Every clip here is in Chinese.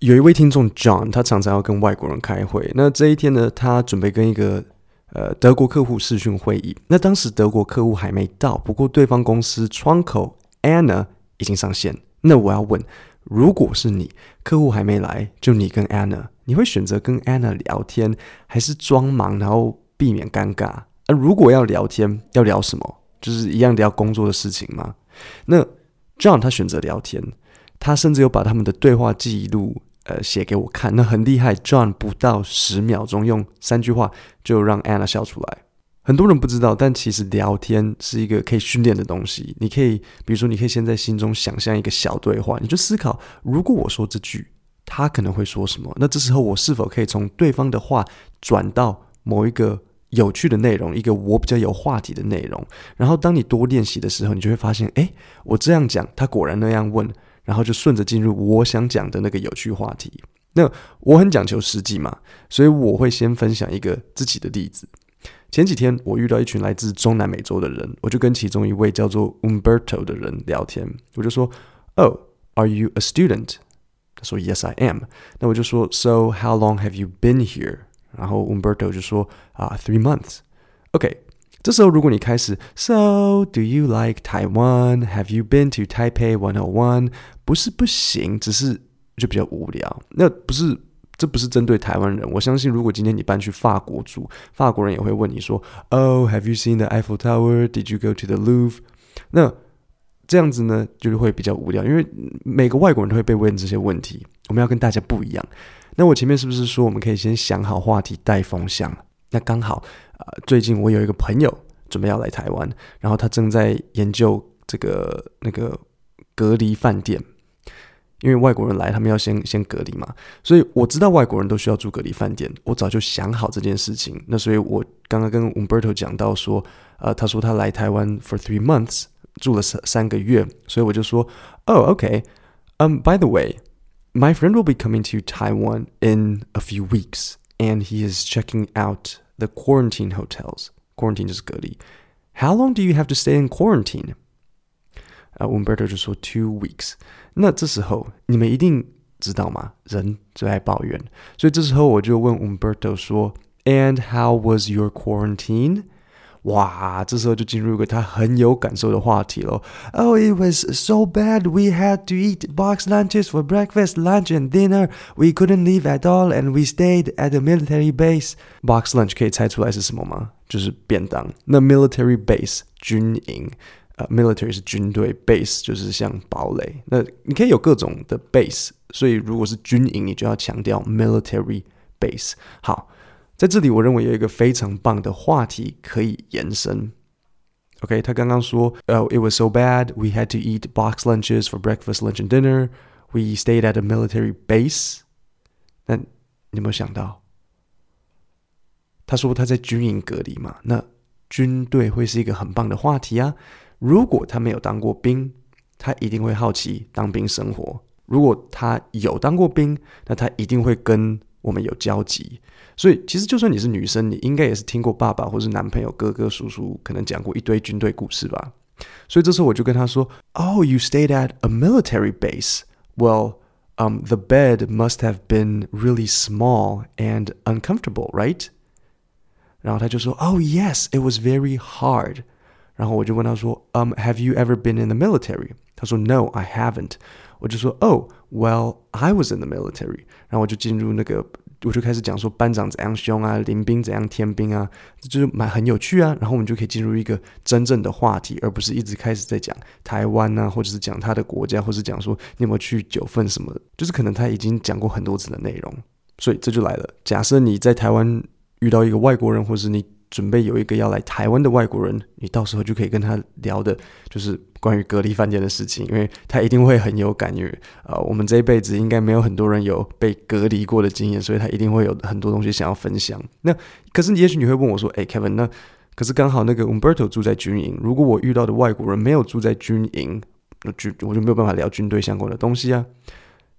有一位听众 John，他常常要跟外国人开会。那这一天呢，他准备跟一个呃德国客户视讯会议。那当时德国客户还没到，不过对方公司窗口 Anna 已经上线。那我要问，如果是你，客户还没来，就你跟 Anna，你会选择跟 Anna 聊天，还是装忙然后避免尴尬？那如果要聊天，要聊什么？就是一样聊工作的事情吗？那 John 他选择聊天，他甚至有把他们的对话记录。呃，写给我看，那很厉害。John 不到十秒钟，用三句话就让 Anna 笑出来。很多人不知道，但其实聊天是一个可以训练的东西。你可以，比如说，你可以先在心中想象一个小对话，你就思考，如果我说这句，他可能会说什么？那这时候我是否可以从对方的话转到某一个有趣的内容，一个我比较有话题的内容？然后，当你多练习的时候，你就会发现，诶，我这样讲，他果然那样问。然后就顺着进入我想讲的那个有趣话题。那我很讲求实际嘛，所以我会先分享一个自己的例子。前几天我遇到一群来自中南美洲的人，我就跟其中一位叫做 Umberto 的人聊天。我就说：“Oh, are you a student？” 他说：“Yes, I am。”那我就说：“So how long have you been here？” 然后 Umberto 就说：“啊、uh，three months。” OK。这时候，如果你开始，So do you like Taiwan? Have you been to Taipei One O One? 不是不行，只是就比较无聊。那不是，这不是针对台湾人。我相信，如果今天你搬去法国住，法国人也会问你说，Oh, have you seen the Eiffel Tower? Did you go to the Louvre? 那这样子呢，就是会比较无聊，因为每个外国人都会被问这些问题。我们要跟大家不一样。那我前面是不是说，我们可以先想好话题，带风向？那刚好。啊，最近我有一个朋友准备要来台湾，然后他正在研究这个那个隔离饭店，因为外国人来，他们要先先隔离嘛，所以我知道外国人都需要住隔离饭店，我早就想好这件事情。那所以我刚刚跟 Umberto 讲到说，呃，他说他来台湾 for three months 住了三三个月，所以我就说，Oh, okay. Um, by the way, my friend will be coming to Taiwan in a few weeks, and he is checking out. The quarantine hotels, quarantine 就是隔离。How long do you have to stay in quarantine? 啊、uh,，Umberto 就说 two weeks。那这时候你们一定知道吗？人最爱抱怨，所以这时候我就问 Umberto 说，And how was your quarantine? 哇，这时候就进入一个他很有感受的话题了。Oh, it was so bad. We had to eat box lunches for breakfast, lunch, and dinner. We couldn't leave at all, and we stayed at the military base. Box lunch 可以猜出来是什么吗？就是便当。那 military base 军营，呃，military 是军队，base 就是像堡垒。那你可以有各种的 base，所以如果是军营，你就要强调 military base。好。 在这里，我认为有一个非常棒的话题可以延伸。OK，他刚刚说，呃、oh,，It was so bad we had to eat box lunches for breakfast, lunch, and dinner. We stayed at a military base. 那你有没有想到？他说他在军营隔离嘛，那军队会是一个很棒的话题啊。如果他没有当过兵，他一定会好奇当兵生活；如果他有当过兵，那他一定会跟我们有交集。所以，其实就算你是女生，你应该也是听过爸爸或是男朋友、哥哥、叔叔可能讲过一堆军队故事吧。所以这时候我就跟他说：“Oh, you stayed at a military base. Well, um, the bed must have been really small and uncomfortable, right?” 然后他就说：“Oh, yes, it was very hard.” 然后我就问他说：“Um, have you ever been in the military?” 他说：“No, I haven't.” 我就说：“Oh, well, I was in the military.” 然后我就进入那个。我就开始讲说班长怎样凶啊，临兵怎样天兵啊，就是蛮很有趣啊。然后我们就可以进入一个真正的话题，而不是一直开始在讲台湾啊，或者是讲他的国家，或是讲说你有没有去九份什么，就是可能他已经讲过很多次的内容。所以这就来了，假设你在台湾遇到一个外国人，或是你。准备有一个要来台湾的外国人，你到时候就可以跟他聊的，就是关于隔离饭店的事情，因为他一定会很有感觉。呃，我们这一辈子应该没有很多人有被隔离过的经验，所以他一定会有很多东西想要分享。那可是，也许你会问我说：“诶，Kevin，那可是刚好那个 Umberto 住在军营，如果我遇到的外国人没有住在军营，那就我就没有办法聊军队相关的东西啊。”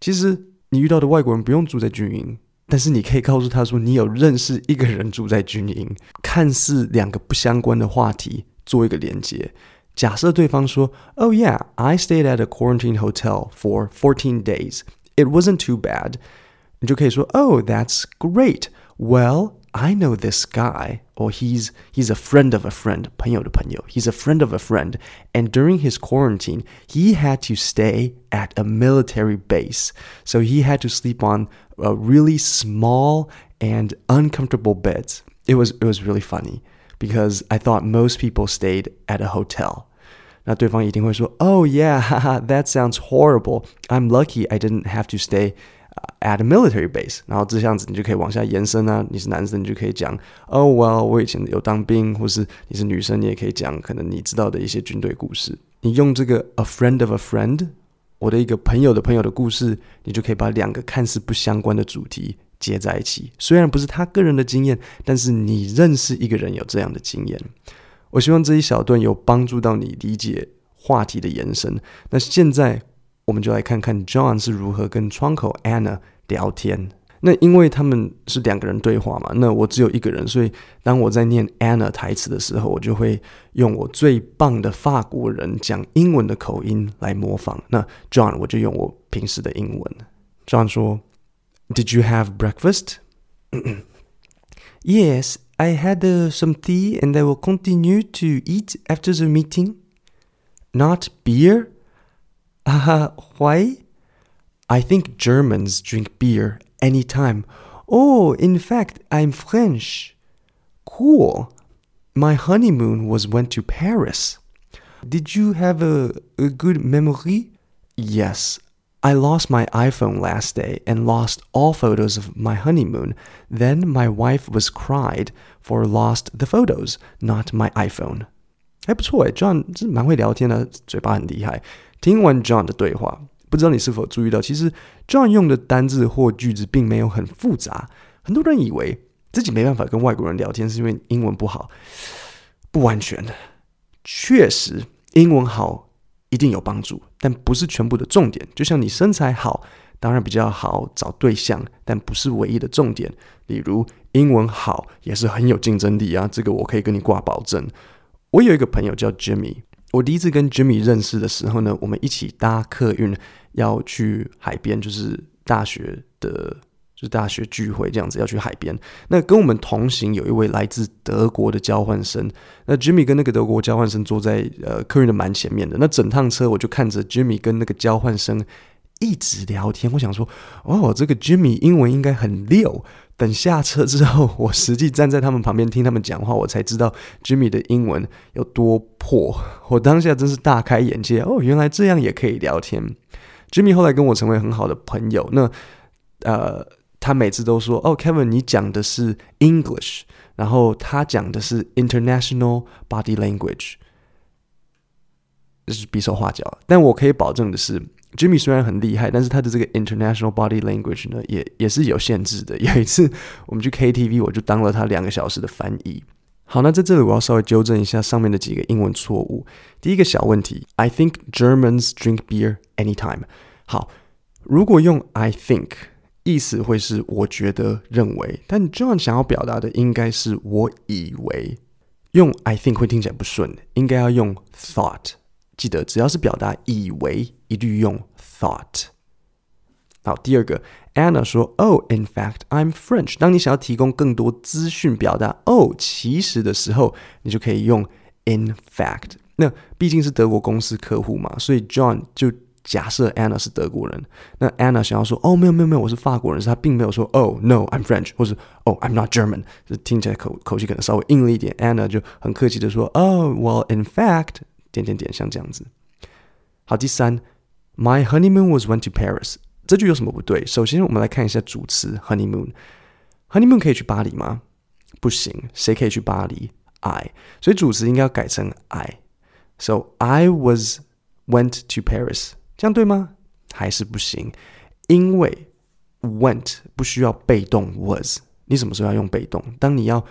其实，你遇到的外国人不用住在军营。但是你可以告诉他说，你有认识一个人住在军营，看似两个不相关的话题做一个连接。假设对方说：“Oh yeah, I stayed at a quarantine hotel for fourteen days. It wasn't too bad. 你就可以说，Oh, that's great. Well, I know this guy, or he's he's a friend of a friend. 朋友的朋友. He's a friend of a friend. And during his quarantine, he had to stay at a military base. So he had to sleep on a really small and uncomfortable beds. It was it was really funny because I thought most people stayed at a hotel. 那对方一定会说，Oh yeah, haha, that sounds horrible. I'm lucky I didn't have to stay at a military base。然后这样子你就可以往下延伸啊。你是男生，你就可以讲，Oh well，我以前有当兵，或是你是女生，你也可以讲可能你知道的一些军队故事。你用这个 a friend of a friend， 我的一个朋友的朋友的故事，你就可以把两个看似不相关的主题接在一起。虽然不是他个人的经验，但是你认识一个人有这样的经验。我希望这一小段有帮助到你理解话题的延伸。那现在我们就来看看 John 是如何跟窗口 Anna 聊天。那因为他们是两个人对话嘛，那我只有一个人，所以当我在念 Anna 台词的时候，我就会用我最棒的法国人讲英文的口音来模仿。那 John 我就用我平时的英文。John 说：“Did you have breakfast? Yes.” I had uh, some tea and I will continue to eat after the meeting. Not beer? Uh, why? I think Germans drink beer anytime. Oh, in fact, I'm French. Cool. My honeymoon was went to Paris. Did you have a, a good memory? Yes, I lost my iPhone last day and lost all photos of my honeymoon. Then my wife was cried for lost the photos, not my iPhone. 还不错诶，John 是蛮会聊天的，嘴巴很厉害。听完 John 的对话， 不知道你是否注意到，其实 John 用的单字或句子并没有很复杂。很多人以为自己没办法跟外国人聊天，是因为英文不好，不完全的。确实，英文好。一定有帮助，但不是全部的重点。就像你身材好，当然比较好找对象，但不是唯一的重点。例如英文好也是很有竞争力啊，这个我可以跟你挂保证。我有一个朋友叫 Jimmy，我第一次跟 Jimmy 认识的时候呢，我们一起搭客运要去海边，就是大学的。就是大学聚会这样子要去海边，那跟我们同行有一位来自德国的交换生，那 Jimmy 跟那个德国交换生坐在呃客运的蛮前面的，那整趟车我就看着 Jimmy 跟那个交换生一直聊天，我想说哦，这个 Jimmy 英文应该很溜。等下车之后，我实际站在他们旁边听他们讲话，我才知道 Jimmy 的英文有多破。我当下真是大开眼界哦，原来这样也可以聊天。Jimmy 后来跟我成为很好的朋友，那呃。他每次都说：“哦，Kevin，你讲的是 English，然后他讲的是 International Body Language，这是比手画脚。但我可以保证的是，Jimmy 虽然很厉害，但是他的这个 International Body Language 呢，也也是有限制的。有一次我们去 KTV，我就当了他两个小时的翻译。好，那在这里我要稍微纠正一下上面的几个英文错误。第一个小问题，I think Germans drink beer anytime。好，如果用 I think。意思会是我觉得、认为，但 John 想要表达的应该是我以为。用 I think 会听起来不顺，应该要用 thought。记得只要是表达以为，一律用 thought。好，第二个，Anna 说：“Oh, in fact, I'm French。”当你想要提供更多资讯，表达“哦，其实”的时候，你就可以用 in fact。那毕竟是德国公司客户嘛，所以 John 就。假设 Anna 是德国人，那 Anna 想要说哦，没有没有没有，我是法国人，是她并没有说哦，No，I'm French，或是哦，I'm not German，就听起来口口气可能稍微硬了一点。Anna 就很客气的说哦，Well，in fact，点点点，像这样子。好，第三 My honeymoon was went to Paris。这句有什么不对？首先，我们来看一下主词 honeymoon。honeymoon 可以去巴黎吗？不行，谁可以去巴黎？I。所以主词应该要改成 I。So I was went to Paris。这样对吗？还是不行，因为 went 不需要被动 was。你什么时候要用被动？当你要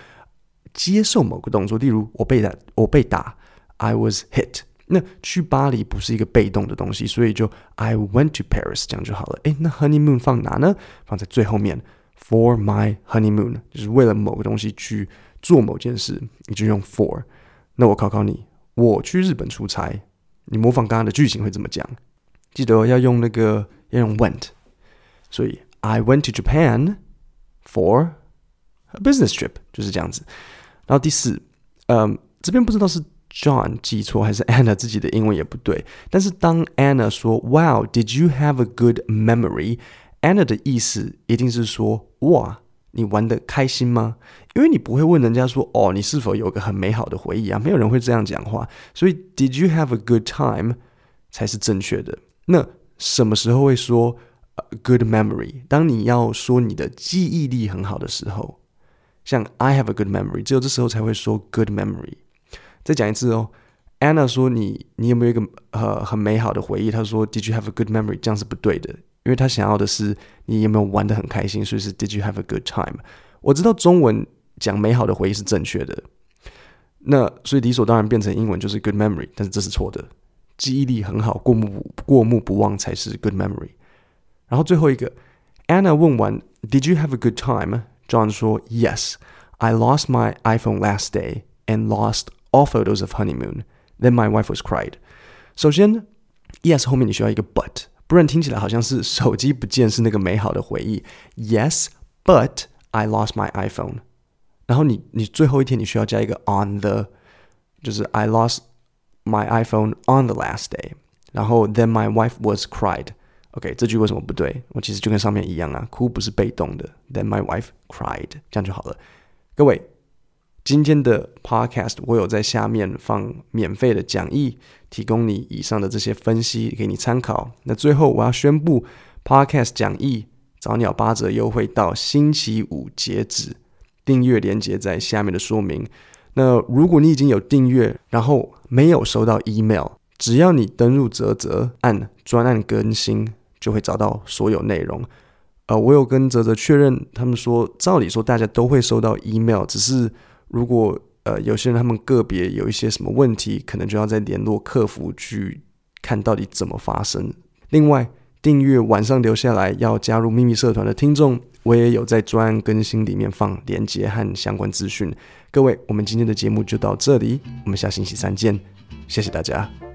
接受某个动作，例如我被打，我被打，I was hit。那去巴黎不是一个被动的东西，所以就 I went to Paris 这样就好了。诶，那 honeymoon 放哪呢？放在最后面，for my honeymoon，就是为了某个东西去做某件事，你就用 for。那我考考你，我去日本出差，你模仿刚刚的句型会怎么讲？记得要用那个要用 went，所以 I went to Japan for a business trip，就是这样子。然后第四，嗯，这边不知道是 John 记错还是 Anna 自己的英文也不对。但是当 Anna 说 Wow, did you have a good memory？Anna 的意思一定是说哇，你玩得开心吗？因为你不会问人家说哦，你是否有个很美好的回忆啊？没有人会这样讲话。所以 Did you have a good time 才是正确的。那什么时候会说 good memory？当你要说你的记忆力很好的时候。像 I have a good memory，只有这时候才会说 good memory。再讲一次哦，Anna 说你你有没有一个呃很美好的回忆？她说 Did you have a good memory？这样是不对的，因为她想要的是你有没有玩得很开心，所以是 Did you have a good time？我知道中文讲美好的回忆是正确的，那所以理所当然变成英文就是 good memory，但是这是错的，记忆力很好，过目过目不忘才是 good memory。然后最后一个，Anna 问完 Did you have a good time？John 说：“Yes, I lost my iPhone last day and lost all photos of honeymoon. Then my wife was cried.” 首先，Yes 后面你需要一个 But，不然听起来好像是手机不见是那个美好的回忆。Yes, but I lost my iPhone。然后你你最后一天你需要加一个 on the，就是 I lost my iPhone on the last day。然后 Then my wife was cried。OK，这句为什么不对？我其实就跟上面一样啊，哭不是被动的。Then my wife cried，这样就好了。各位， 今天的 Podcast 我有在下面放免费的讲义，提供你以上的这些分析给你参考。那最后我要宣布，Podcast 讲义早鸟八折优惠到星期五截止，订阅链接在下面的说明。那如果你已经有订阅，然后没有收到 email，只要你登入泽泽，按专案更新。就会找到所有内容。呃，我有跟泽泽确认，他们说照理说大家都会收到 email，只是如果呃有些人他们个别有一些什么问题，可能就要再联络客服去看到底怎么发生。另外，订阅晚上留下来要加入秘密社团的听众，我也有在专案更新里面放链接和相关资讯。各位，我们今天的节目就到这里，我们下星期三见，谢谢大家。